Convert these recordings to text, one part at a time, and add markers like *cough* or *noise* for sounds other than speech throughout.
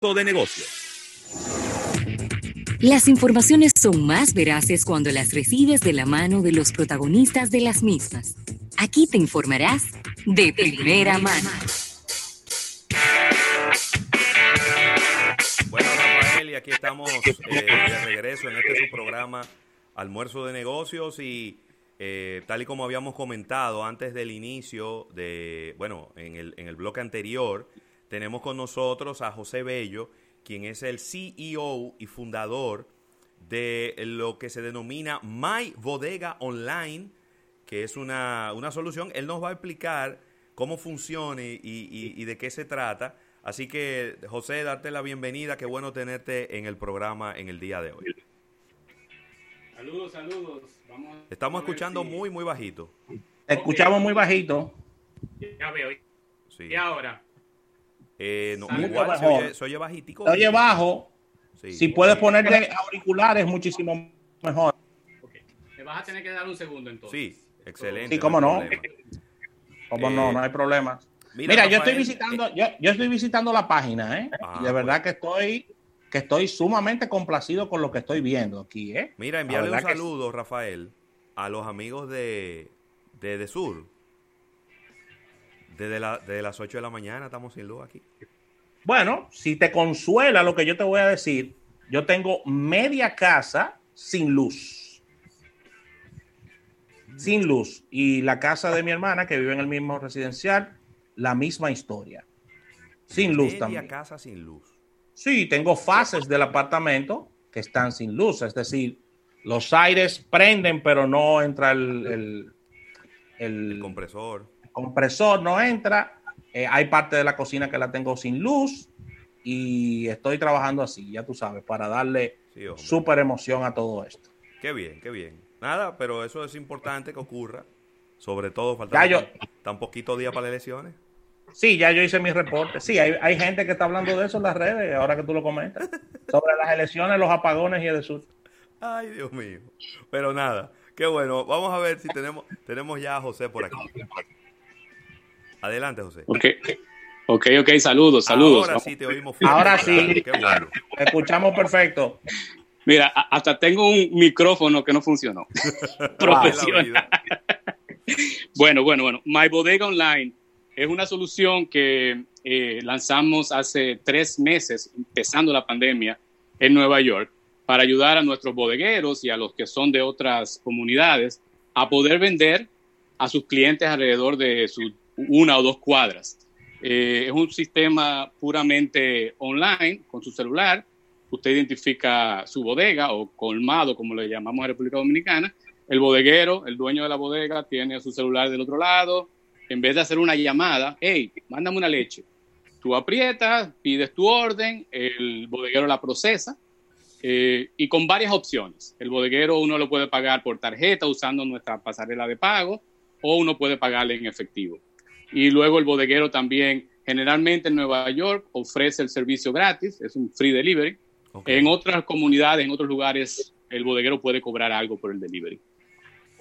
de negocios. Las informaciones son más veraces cuando las recibes de la mano de los protagonistas de las mismas. Aquí te informarás de primera mano. Bueno, Rafael, y aquí estamos eh, de regreso en este su programa Almuerzo de Negocios y eh, tal y como habíamos comentado antes del inicio de, bueno, en el, en el bloque anterior, tenemos con nosotros a José Bello, quien es el CEO y fundador de lo que se denomina My Bodega Online, que es una, solución. Él nos va a explicar cómo funciona y, y, de qué se trata. Así que, José, darte la bienvenida. Qué bueno tenerte en el programa en el día de hoy. Saludos, saludos. Estamos escuchando muy, muy bajito. Escuchamos muy bajito. Ya veo. Sí. ¿Y ahora? Eh, no, igual, se oye, se oye bajitico. Se oye bajo. si puedes ponerte auriculares, muchísimo mejor. Okay. Te vas a tener que dar un segundo entonces. Sí, excelente. Sí, cómo no. Cómo no, eh, no hay problema. Mira, yo estoy visitando, eh, yo, yo, estoy visitando la página, ¿eh? Ah, de verdad que estoy que estoy sumamente complacido con lo que estoy viendo aquí, ¿eh? Mira, envíale un saludo, Rafael, a los amigos de, de, de Sur. Desde, la, las 8 de la mañana estamos sin luz aquí. Bueno, si te consuela lo que yo te voy a decir, yo tengo media casa sin luz. Sin luz. Y la casa de mi hermana, que vive en el mismo residencial, la misma historia. Sin luz también. Media casa sin luz. Sí, tengo fases del apartamento que están sin luz. Es decir, los aires prenden, pero no entra el, el compresor compresor no entra, eh, hay parte de la cocina que la tengo sin luz y estoy trabajando así, ya tú sabes, para darle súper emoción a todo esto. Qué bien, qué bien. Nada, pero eso es importante que ocurra, sobre todo falta tan poquito día para las elecciones. Sí, ya yo hice mi reporte. Sí, hay, hay, gente que está hablando de eso en las redes, ahora que tú lo comentas, sobre las elecciones, los apagones y el sur. Ay, Dios mío. Pero nada, qué bueno. Vamos a ver si tenemos, tenemos ya a José por aquí. Adelante, José. Ok, ok, ok, saludos, saludos. Ahora sí te oímos. Ahora sí, Qué bueno. escuchamos perfecto. Mira, hasta tengo un micrófono que no funcionó. *laughs* Profesional. *laughs* bueno, bueno, bueno. My Bodega Online es una solución que eh, lanzamos hace tres meses, empezando la pandemia, en Nueva York, para ayudar a nuestros bodegueros y a los que son de otras comunidades a poder vender a sus clientes alrededor de su una o dos cuadras. Eh, es un sistema puramente online con su celular. Usted identifica su bodega o colmado, como le llamamos en República Dominicana. El bodeguero, el dueño de la bodega, tiene su celular del otro lado. En vez de hacer una llamada, hey, mándame una leche. Tú aprietas, pides tu orden, el bodeguero la procesa eh, y con varias opciones. El bodeguero uno lo puede pagar por tarjeta usando nuestra pasarela de pago o uno puede pagarle en efectivo. Y luego el bodeguero también, generalmente en Nueva York, ofrece el servicio gratis, es un free delivery. En otras comunidades, en otros lugares, el bodeguero puede cobrar algo por el delivery.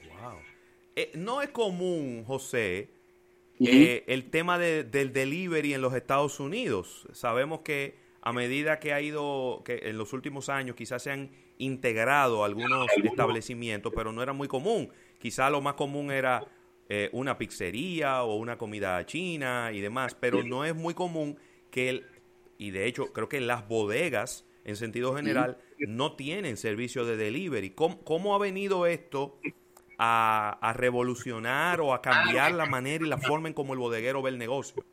Wow. Eh, no es común, José, eh, el tema del delivery en los Estados Unidos. Sabemos que a medida que ha ido, que en los últimos años quizás se han integrado algunos establecimientos, pero no era muy común. Quizás lo más común era eh, una pizzería o una comida china y demás, pero no es muy común que, el, y de hecho creo que las bodegas en sentido general no tienen servicio de delivery. ¿Cómo, ha venido esto a, revolucionar o a cambiar la manera y la forma en cómo el bodeguero ve el negocio?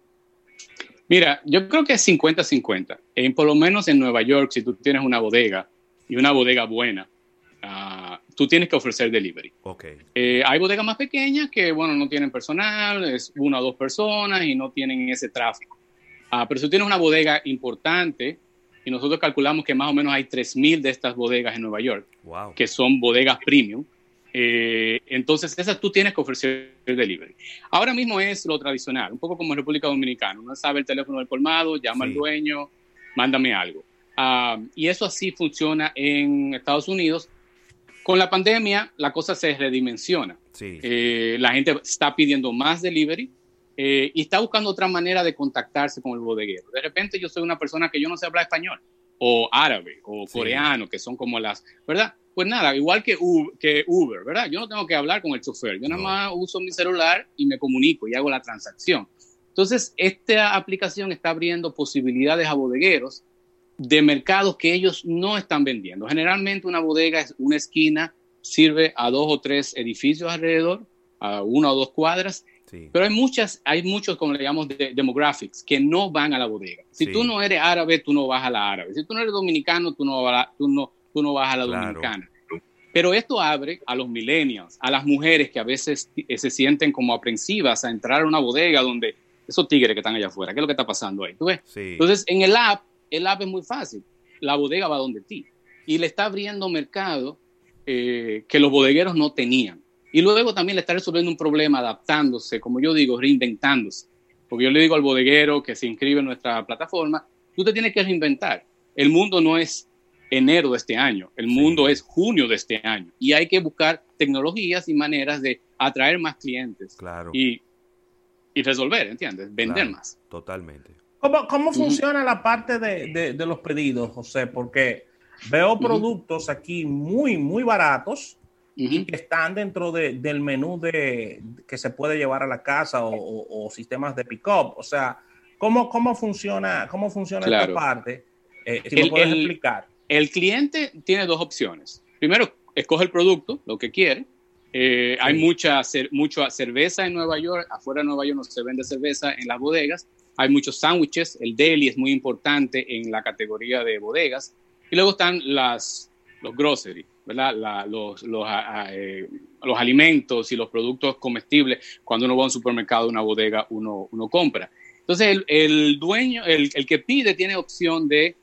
Mira, yo creo que es 50-50. Por lo menos en Nueva York, si tú tienes una bodega y una bodega buena, tú tienes que ofrecer delivery. Okay. Eh, hay bodegas más pequeñas que, bueno, no tienen personal, es una o dos personas y no tienen ese tráfico. Ah, pero si tú tienes una bodega importante, y nosotros calculamos que más o menos hay 3.000 de estas bodegas en Nueva York, wow. que son bodegas premium, eh, entonces esas tú tienes que ofrecer delivery. Ahora mismo es lo tradicional, un poco como en República Dominicana. Uno sabe el teléfono del colmado, llama al dueño, mándame algo. Ah, y eso así funciona en Estados Unidos con la pandemia, la cosa se redimensiona. Sí. Eh, la gente está pidiendo más delivery eh, y está buscando otra manera de contactarse con el bodeguero. De repente yo soy una persona que yo no sé hablar español, o árabe, o coreano, que son como las, ¿verdad? Pues nada, igual que Uber, que Uber, ¿verdad? Yo no tengo que hablar con el chofer, yo nada más uso mi celular y me comunico y hago la transacción. Entonces, esta aplicación está abriendo posibilidades a bodegueros de mercados que ellos no están vendiendo. Generalmente una bodega es una esquina, sirve a dos o tres edificios alrededor, a una o dos cuadras, pero hay muchas, hay muchos, como le llamamos, de, demographics, que no van a la bodega. Si tú no eres árabe, tú no vas a la árabe. Si tú no eres dominicano, tú no, vas a, tú no, tú no vas a la dominicana. Pero esto abre a los millennials, a las mujeres que a veces se sienten como aprensivas a entrar a una bodega donde esos tigres que están allá afuera, ¿qué es lo que está pasando ahí? ¿Tú ves? Entonces, en el app, el app es muy fácil. La bodega va donde ti. Y le está abriendo mercado eh, que los bodegueros no tenían. Y luego también le está resolviendo un problema adaptándose, como yo digo, reinventándose. Porque yo le digo al bodeguero que se inscribe en nuestra plataforma, tú te tienes que reinventar. El mundo no es enero de este año, el mundo es junio de este año. Y hay que buscar tecnologías y maneras de atraer más clientes. Claro. Y, y resolver, ¿entiendes? Vender más. Totalmente. ¿Cómo, cómo funciona la parte de, de, los pedidos, José? Porque veo productos aquí muy, muy baratos y que están dentro del menú de, que se puede llevar a la casa o, sistemas de pick-up. O sea, ¿cómo, cómo funciona, cómo funciona esta parte? Eh, si el, puedes explicar. El cliente tiene dos opciones. Primero, escoge el producto, lo que quiere. Eh, hay mucha, mucha cerveza en Nueva York. Afuera de Nueva York no se vende cerveza en las bodegas. Hay muchos sándwiches. El deli es muy importante en la categoría de bodegas. Y luego están las, los groceries los, eh, los, alimentos y los productos comestibles, cuando uno va a un supermercado, una bodega, uno, uno compra. Entonces, el, dueño, el, que pide, tiene opción de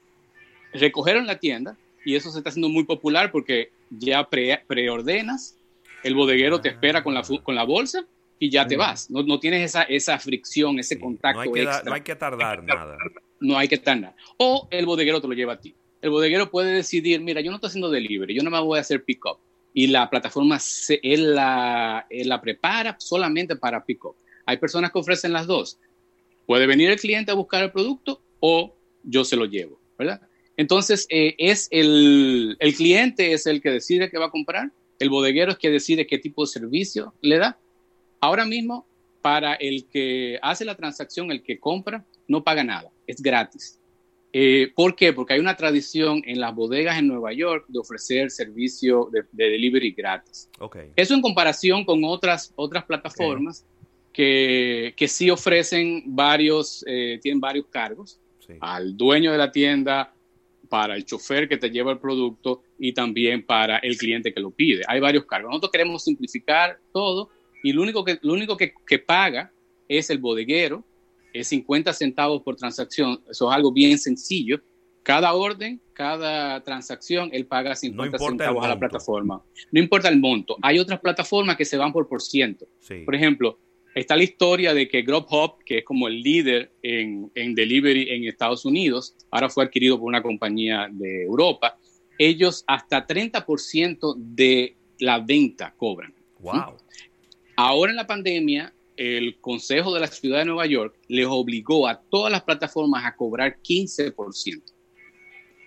recoger en la tienda, y eso se está haciendo muy popular porque ya preordenas, el bodeguero te espera con la, con la bolsa y ya te vas. No, no tienes esa, esa fricción, ese contacto no hay, que extra. no hay que tardar nada. No hay que tardar. O el bodeguero te lo lleva a ti el bodeguero puede decidir, mira, yo no estoy haciendo delivery, yo no me voy a hacer pick-up. Y la plataforma, se, él, la, la prepara solamente para pick-up. Hay personas que ofrecen las dos. Puede venir el cliente a buscar el producto o yo se lo llevo, ¿verdad? Entonces, eh, es el, el cliente es el que decide qué va a comprar, el bodeguero es que decide qué tipo de servicio le da. Ahora mismo, para el que hace la transacción, el que compra, no paga nada, es gratis. Eh, ¿Por qué? Porque hay una tradición en las bodegas en Nueva York de ofrecer servicio de, delivery gratis. Okay. Eso en comparación con otras, otras plataformas que, que, sí ofrecen varios, eh, tienen varios cargos. Al dueño de la tienda, para el chofer que te lleva el producto y también para el cliente que lo pide. Hay varios cargos. Nosotros queremos simplificar todo y lo único que, lo único que, que paga es el bodeguero es 50 centavos por transacción. Eso es algo bien sencillo. Cada orden, cada transacción, él paga 50 centavos a la plataforma. No importa el monto. Hay otras plataformas que se van por por ciento. Por ejemplo, está la historia de que Grubhub, que es como el líder en, en delivery en Estados Unidos, ahora fue adquirido por una compañía de Europa, ellos hasta 30% de la venta cobran. Wow. Ahora en la pandemia, el Consejo de la Ciudad de Nueva York les obligó a todas las plataformas a cobrar 15%.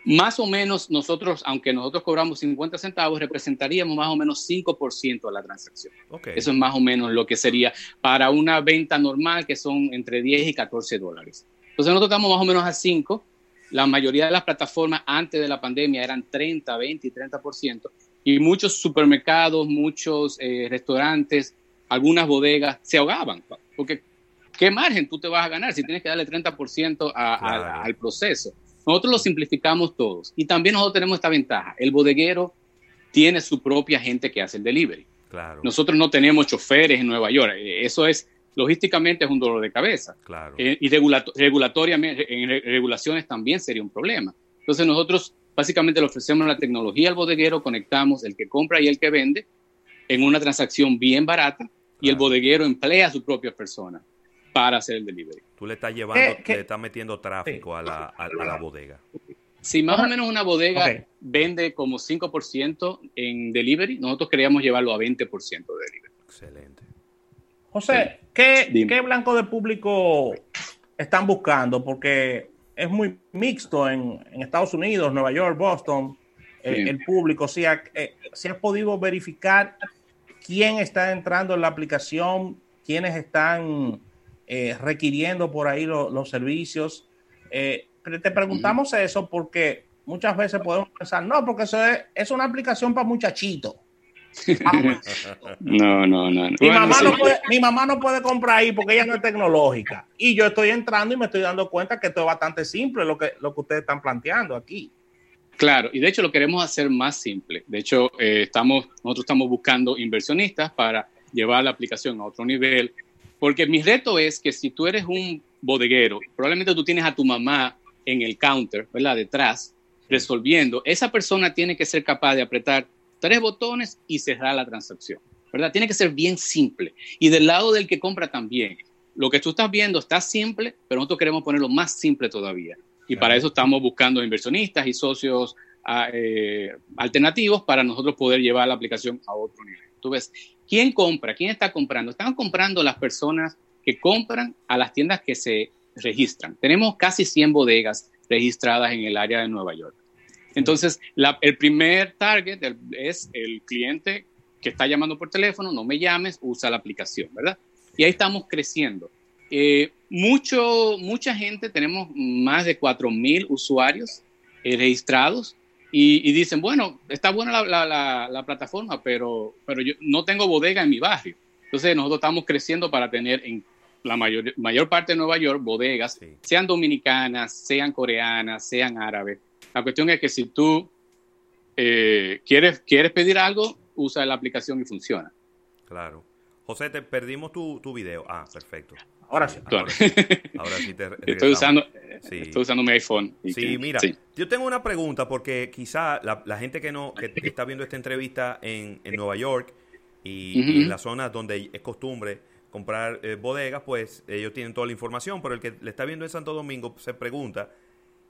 Más o menos nosotros, aunque nosotros cobramos 50 centavos, representaríamos más o menos 5% de la transacción. Eso es más o menos lo que sería para una venta normal, que son entre 10 y 14 dólares. Entonces nosotros estamos más o menos a 5. La mayoría de las plataformas antes de la pandemia eran 30, 20 y 30%. Y muchos supermercados, muchos eh, restaurantes, algunas bodegas se ahogaban, porque ¿qué margen tú te vas a ganar si tienes que darle 30% al proceso? Nosotros lo simplificamos todos y también nosotros tenemos esta ventaja. El bodeguero tiene su propia gente que hace el delivery. Claro. Nosotros no tenemos choferes en Nueva York. Eso es, logísticamente, es un dolor de cabeza. Claro. Eh, y regulatoriamente, en regulaciones también sería un problema. Entonces nosotros básicamente le ofrecemos la tecnología al bodeguero, conectamos el que compra y el que vende en una transacción bien barata y el bodeguero emplea a su propia persona para hacer el delivery. Tú le estás llevando, le estás metiendo tráfico a, la, a, la, bodega. Si más o menos una bodega vende como 5% en delivery, nosotros queríamos llevarlo a 20% de delivery. Excelente. José, ¿Qué, ¿Qué, blanco de público están buscando? Porque es muy mixto en, Estados Unidos, Nueva York, Boston, eh, el público. Si ha, eh, si has podido verificar quién está entrando en la aplicación, quiénes están eh, requiriendo por ahí los servicios. te preguntamos eso porque muchas veces podemos pensar, no, porque eso es, es una aplicación para muchachitos. *laughs* no, no, no. Mi, mamá no puede, mi mamá no puede comprar ahí porque ella no es tecnológica. Y yo estoy entrando y me estoy dando cuenta que esto es bastante simple lo que, lo que ustedes están planteando aquí. Claro, y de hecho lo queremos hacer más simple. De hecho, eh, estamos, nosotros estamos buscando inversionistas para llevar la aplicación a otro nivel, porque mi reto es que si tú eres un bodeguero, probablemente tú tienes a tu mamá en el counter, ¿verdad? Detrás, resolviendo. Esa persona tiene que ser capaz de apretar tres botones y cerrar la transacción, ¿verdad? Tiene que ser bien simple. Y del lado del que compra también. Lo que tú estás viendo está simple, pero nosotros queremos ponerlo más simple todavía. Y para eso estamos buscando inversionistas y socios ah, eh, alternativos para nosotros poder llevar la aplicación a otro nivel. Tú ves, ¿quién compra? ¿Quién está comprando? Están comprando las personas que compran a las tiendas que se registran. Tenemos casi 100 bodegas registradas en el área de Nueva York. Entonces, el primer target es el cliente que está llamando por teléfono, no me llames, usa la aplicación, ¿verdad? Y ahí estamos creciendo. Eh, mucho, mucha gente, tenemos más de 4.000 usuarios eh, registrados y, dicen, bueno, está buena la, plataforma, pero, pero yo no tengo bodega en mi barrio. Entonces nosotros estamos creciendo para tener en la mayor, mayor parte de Nueva York bodegas, sean dominicanas, sean coreanas, sean árabes, la cuestión es que si tú eh, quieres, quieres pedir algo, usa la aplicación y funciona. Claro. José, te perdimos tu, tu video. Ah, perfecto. Ahora sí. Ahora, sí te estoy, usando, estoy usando mi iPhone. Sí, mira, yo tengo una pregunta porque quizá la, gente que no que está viendo esta entrevista en, en Nueva York y, en las zonas donde es costumbre comprar eh, bodegas, pues ellos tienen toda la información, pero el que le está viendo en Santo Domingo se pregunta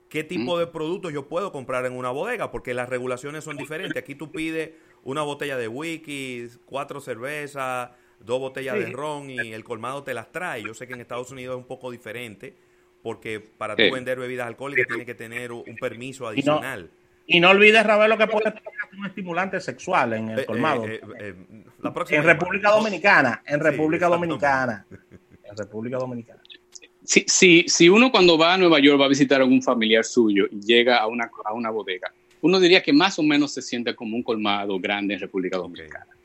qué tipo de productos yo puedo comprar en una bodega, porque las regulaciones son diferentes. Aquí tú pides una botella de whisky, cuatro cervezas, dos botellas de ron y el colmado te las trae. Yo sé que en Estados Unidos es un poco diferente, porque para tú vender bebidas alcohólicas tienes que tener un permiso adicional. Y no, olvides, Ravelo, que puedes poner un estimulante sexual en el eh, colmado. Eh, eh, en República Dominicana, en República Dominicana. En República Dominicana. Si, si, uno cuando va a Nueva York va a visitar a algún familiar suyo y llega a una, a una bodega, uno diría que más o menos se siente como un colmado grande en República Dominicana.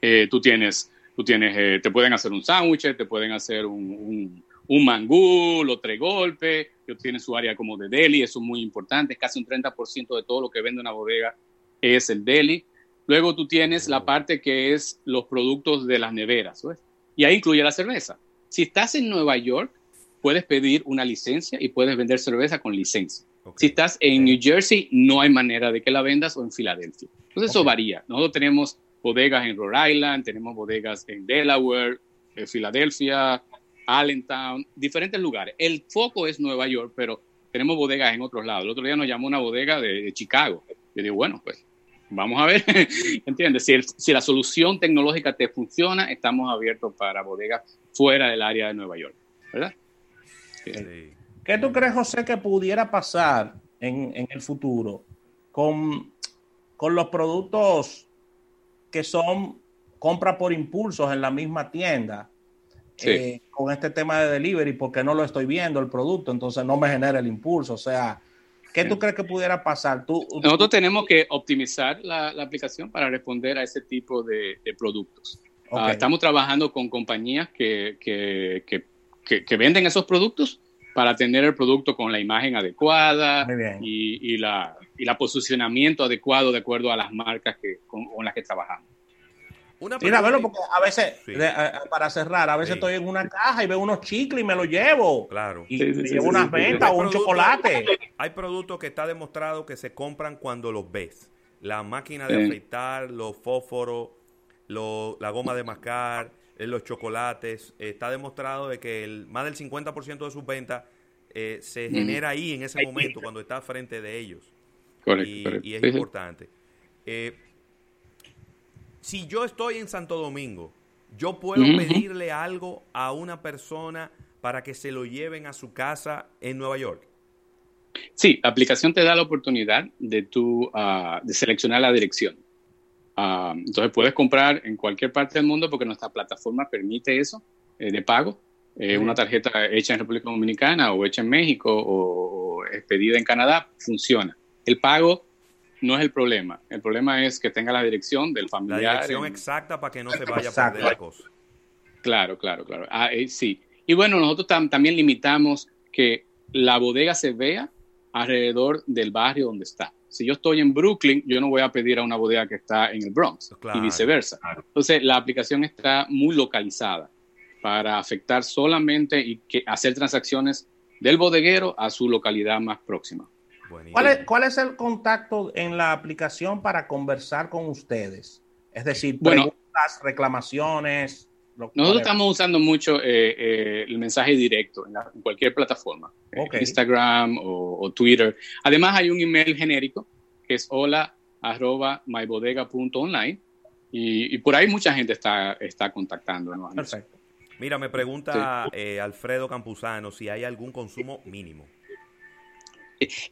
Eh, tú tienes, tú tienes eh, te pueden hacer un sándwich, te pueden hacer un, un, mangú, los tres golpes, ellos tienen su área como de deli, eso es muy importante, casi un 30% de todo lo que vende una bodega es el deli. Luego tú tienes la parte que es los productos de las neveras, y ahí incluye la cerveza. Si estás en Nueva York, puedes pedir una licencia y puedes vender cerveza con licencia. Si estás en New Jersey, no hay manera de que la vendas o en Filadelfia. Entonces eso varía. Nosotros tenemos bodegas en Rhode Island, tenemos bodegas en Delaware, en Filadelfia, Allentown, diferentes lugares. El foco es Nueva York, pero tenemos bodegas en otros lados. El otro día nos llamó una bodega de, Chicago. Yo digo, bueno, pues vamos a ver, *laughs* ¿entiendes? Si, si, la solución tecnológica te funciona, estamos abiertos para bodegas fuera del área de Nueva York, ¿verdad? ¿Qué tú crees, José, que pudiera pasar en, el futuro con, con, los productos que son compra por impulsos en la misma tienda? Eh, con este tema de delivery, porque no lo estoy viendo el producto, entonces no me genera el impulso. O sea, ¿qué tú crees que pudiera pasar? ¿Tú, Nosotros tenemos que optimizar la, aplicación para responder a ese tipo de, productos. Ah, estamos trabajando con compañías que, que, que que, venden esos productos para tener el producto con la imagen adecuada y, y, la, y la posicionamiento adecuado de acuerdo a las marcas que, con, las que trabajamos. Mira, verlo porque a veces, para cerrar, a veces estoy en una caja y veo unos chicles y me los llevo. Claro. Y llevo unas ventas o un chocolate. Hay productos que está demostrado que se compran cuando los ves. La máquina de afeitar, los fósforos, la goma de mascar, en los chocolates. está demostrado de que el, más del 50% de sus ventas eh, se genera ahí en ese momento, cuando está frente de ellos. Correcto, y, es importante. Eh, si yo estoy en Santo Domingo, Yo puedo pedirle algo a una persona para que se lo lleven a su casa en Nueva York. Sí, la aplicación te da la oportunidad de, tu, ah, de seleccionar la dirección. Ah, entonces puedes comprar en cualquier parte del mundo porque nuestra plataforma permite eso eh, de pago. Eh, una tarjeta hecha en República Dominicana o hecha en México o, expedida en Canadá funciona. El pago no es el problema. El problema es que tenga la dirección del familiar. La dirección exacta para que no se vaya a perder la cosa. Claro, claro, claro. Ah, eh, sí. Y bueno, nosotros también limitamos que la bodega se vea alrededor del barrio donde está. Si yo estoy en Brooklyn, yo no voy a pedir a una bodega que está en el Bronx y viceversa. Entonces, la aplicación está muy localizada para afectar solamente y que hacer transacciones del bodeguero a su localidad más próxima. ¿Cuál es, ¿Cuál es, el contacto en la aplicación para conversar con ustedes? Es decir, preguntas, bueno, reclamaciones. Nosotros estamos usando mucho eh, eh, el mensaje directo en, cualquier plataforma, Instagram o, Twitter. Además hay un email genérico que es hola arroba mybodega.online y, y por ahí mucha gente está, está contactándonos. Perfecto. Mira, me pregunta eh, Alfredo Campuzano si hay algún consumo mínimo.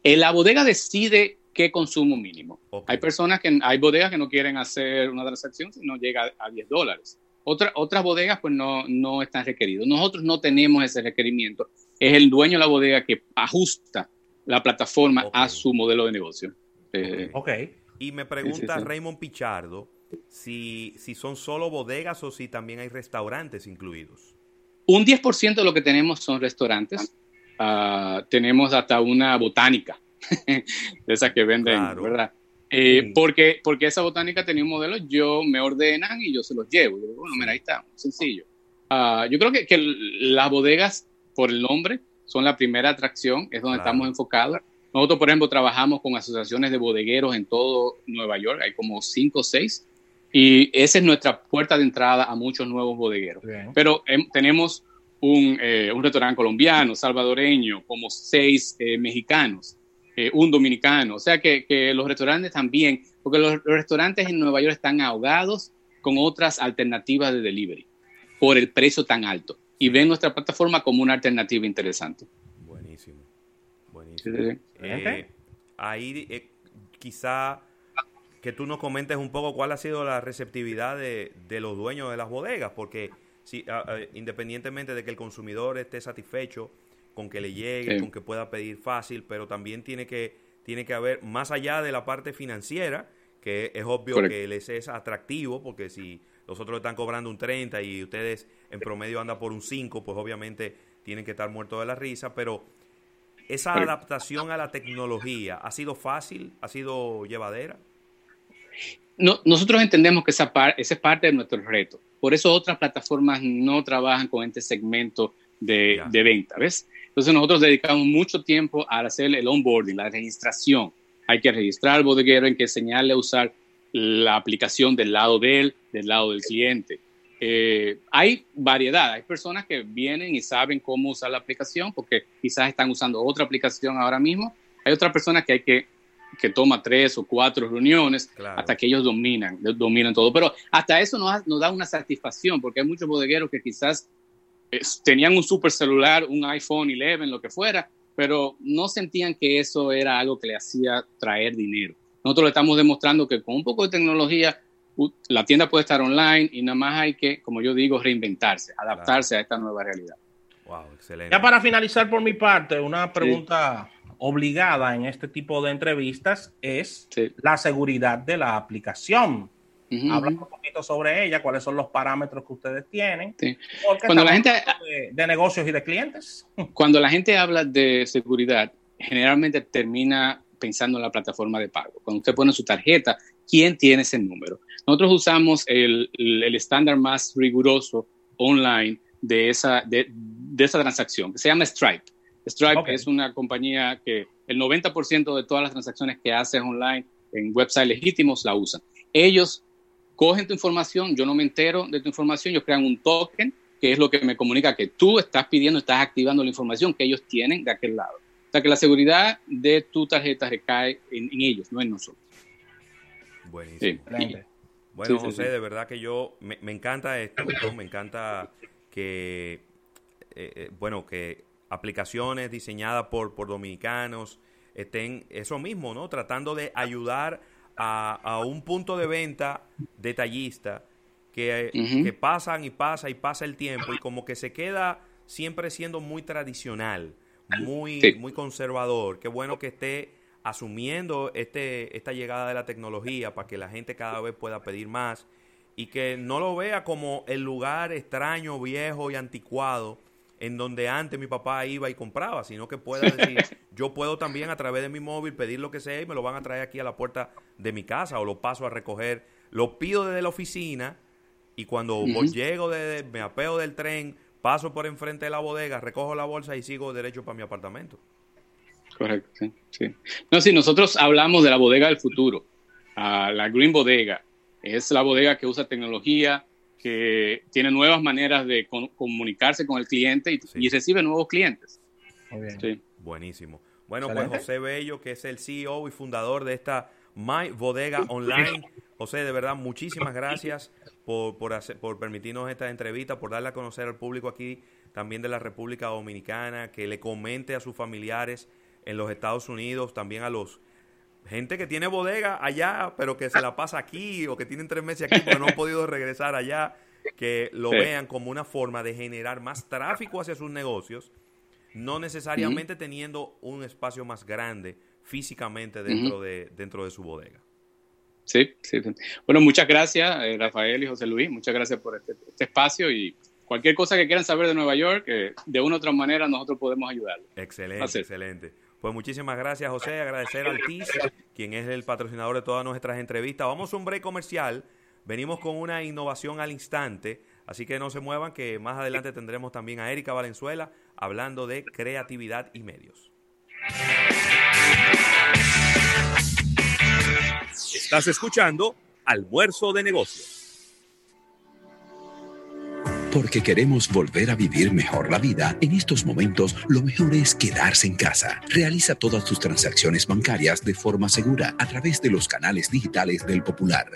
La bodega decide qué consumo mínimo. Hay personas que, hay bodegas que no quieren hacer una transacción si no llega a 10 dólares otras bodegas pues no, no están requeridos. Nosotros no tenemos ese requerimiento. Es el dueño de la bodega que ajusta la plataforma a su modelo de negocio. Eh, ok. Y me pregunta Raymond Pichardo si, si son solo bodegas o si también hay restaurantes incluidos. Un 10% de lo que tenemos son restaurantes. Ah, tenemos hasta una botánica, *laughs* de esas que venden, ¿verdad? Eh, porque, porque esa botánica tenía un modelo, yo me ordenan y yo se los llevo. bueno, mira, ahí está, sencillo. Ah, yo creo que, que, las bodegas, por el nombre, son la primera atracción, es donde estamos enfocados. Nosotros, por ejemplo, trabajamos con asociaciones de bodegueros en todo Nueva York, hay como cinco o seis, y esa es nuestra puerta de entrada a muchos nuevos bodegueros. Pero em, tenemos un, eh, un, restaurante colombiano, salvadoreño, como seis eh, mexicanos. Eh, un dominicano. O sea que, los restaurantes también, porque los, restaurantes en Nueva York están ahogados con otras alternativas de delivery por el precio tan alto y ven nuestra plataforma como una alternativa interesante. Buenísimo, buenísimo. Eh, ahí eh, quizá que tú nos comentes un poco cuál ha sido la receptividad de, los dueños de las bodegas, porque si, independientemente de que el consumidor esté satisfecho, con que le llegue, con que pueda pedir fácil, pero también tiene que, tiene que haber, más allá de la parte financiera, que es obvio que les es atractivo, porque si los otros están cobrando un 30 y ustedes en promedio andan por un 5, pues obviamente tienen que estar muertos de la risa, pero esa adaptación a la tecnología, ¿ha sido fácil? ¿Ha sido llevadera? No, nosotros entendemos que esa, esa es parte de nuestro reto. Por eso otras plataformas no trabajan con este segmento de, de venta, ¿ves? Entonces nosotros dedicamos mucho tiempo a hacer el onboarding, la registración. Hay que registrar al bodeguero, hay que enseñarle a usar la aplicación del lado de él, del lado del cliente. Eh, hay variedad, hay personas que vienen y saben cómo usar la aplicación porque quizás están usando otra aplicación ahora mismo. Hay otras personas que hay que que toma tres o cuatro reuniones hasta que ellos dominan, dominan todo. Pero hasta eso nos, nos da una satisfacción porque hay muchos bodegueros que quizás tenían un super celular, un iPhone 11, lo que fuera, pero no sentían que eso era algo que le hacía traer dinero. Nosotros le estamos demostrando que con un poco de tecnología la tienda puede estar online y nada más hay que, como yo digo, reinventarse, adaptarse a esta nueva realidad. Wow, excelente. Ya para finalizar por mi parte, una pregunta obligada en este tipo de entrevistas es la seguridad de la aplicación. Habla un poquito sobre ella, cuáles son los parámetros que ustedes tienen. Cuando la gente de, negocios y de clientes. *laughs* Cuando la gente habla de seguridad, generalmente termina pensando en la plataforma de pago. Cuando usted pone su tarjeta, ¿quién tiene ese número? Nosotros usamos el, estándar más riguroso online de esa, de, esa transacción, que se llama Stripe. Stripe es una compañía que el 90% de todas las transacciones que haces online en websites legítimos la usan. Ellos cogen tu información, yo no me entero de tu información, ellos crean un token, que es lo que me comunica que tú estás pidiendo, estás activando la información que ellos tienen de aquel lado. O sea que la seguridad de tu tarjeta recae en, ellos, no en nosotros. Buenísimo. Bueno, José, de verdad que yo me, encanta esto, me encanta que, eh, eh, bueno, que aplicaciones diseñadas por, por dominicanos estén eso mismo, ¿no? Tratando de ayudar a, a un punto de venta detallista que, que pasan y pasa y pasa el tiempo y como que se queda siempre siendo muy tradicional, muy, muy conservador. Qué bueno que esté asumiendo este, esta llegada de la tecnología para que la gente cada vez pueda pedir más y que no lo vea como el lugar extraño, viejo y anticuado en donde antes mi papá iba y compraba, sino que pueda decir, *laughs* yo puedo también a través de mi móvil pedir lo que sea y me lo van a traer aquí a la puerta de mi casa o lo paso a recoger, lo pido desde la oficina y cuando llego, de, me apeo del tren, paso por enfrente de la bodega, recojo la bolsa y sigo derecho para mi apartamento. Correcto, sí. sí. No, sí, nosotros hablamos de la bodega del futuro, la Green Bodega. Es la bodega que usa tecnología, que tiene nuevas maneras de comunicarse con el cliente y, recibe nuevos clientes. Sí. Buenísimo. Bueno, pues José Bello, que es el CEO y fundador de esta My Bodega Online. *laughs* José, de verdad, muchísimas gracias por, por, por permitirnos esta entrevista, por darle a conocer al público aquí también de la República Dominicana, que le comente a sus familiares en los Estados Unidos, también a los gente que tiene bodega allá, pero que se la pasa aquí o que tienen tres meses aquí pero no han podido regresar allá, que lo vean como una forma de generar más tráfico hacia sus negocios, no necesariamente teniendo un espacio más grande físicamente dentro, de, dentro de su bodega. Sí, sí. Bueno, muchas gracias, eh, Rafael y José Luis. Muchas gracias por este, este espacio y cualquier cosa que quieran saber de Nueva York, eh, de una u otra manera nosotros podemos ayudarles. Excelente, excelente. Pues muchísimas gracias, José. Agradecer al TIS, quien es el patrocinador de todas nuestras entrevistas. Vamos a un break comercial. Venimos con una innovación al instante. Así que no se muevan, que más adelante tendremos también a Erika Valenzuela hablando de creatividad y medios. Estás escuchando Almuerzo de Negocios porque queremos volver a vivir mejor la vida, en estos momentos lo mejor es quedarse en casa. Realiza todas tus transacciones bancarias de forma segura a través de los canales digitales del Popular.